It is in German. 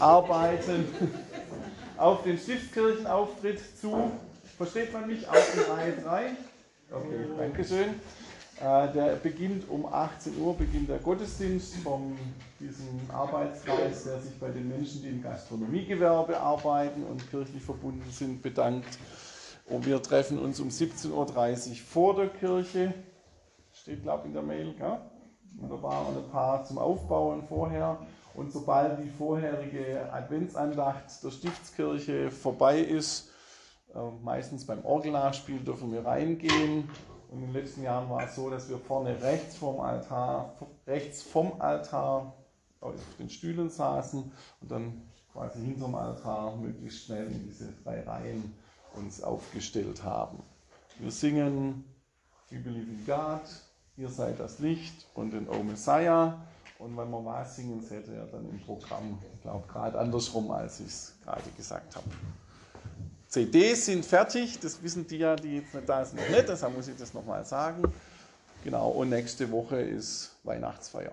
arbeiten auf den Stiftskirchenauftritt zu. Versteht man mich? Auf in Reihe 3. Okay, Dankeschön. Äh, der beginnt um 18 Uhr, beginnt der Gottesdienst von diesem Arbeitskreis, der sich bei den Menschen, die im Gastronomiegewerbe arbeiten und kirchlich verbunden sind, bedankt. Und wir treffen uns um 17.30 Uhr vor der Kirche. Steht, glaube ich, in der Mail. Gell? Und da waren ein paar zum Aufbauen vorher. Und sobald die vorherige Adventsandacht der Stiftskirche vorbei ist, äh, meistens beim Orgelnachspiel dürfen wir reingehen. Und in den letzten Jahren war es so, dass wir vorne rechts vom Altar, rechts vom Altar auf den Stühlen saßen und dann quasi hinterm Altar möglichst schnell in diese drei Reihen uns aufgestellt haben. Wir singen We Believe in God, Ihr seid das Licht und den O Messiah. Und wenn wir was singen, ihr ja dann im Programm, ich glaube, gerade andersrum, als ich es gerade gesagt habe. CDs sind fertig, das wissen die ja, die jetzt nicht da sind, noch nicht, deshalb muss ich das nochmal sagen. Genau, und nächste Woche ist Weihnachtsfeier.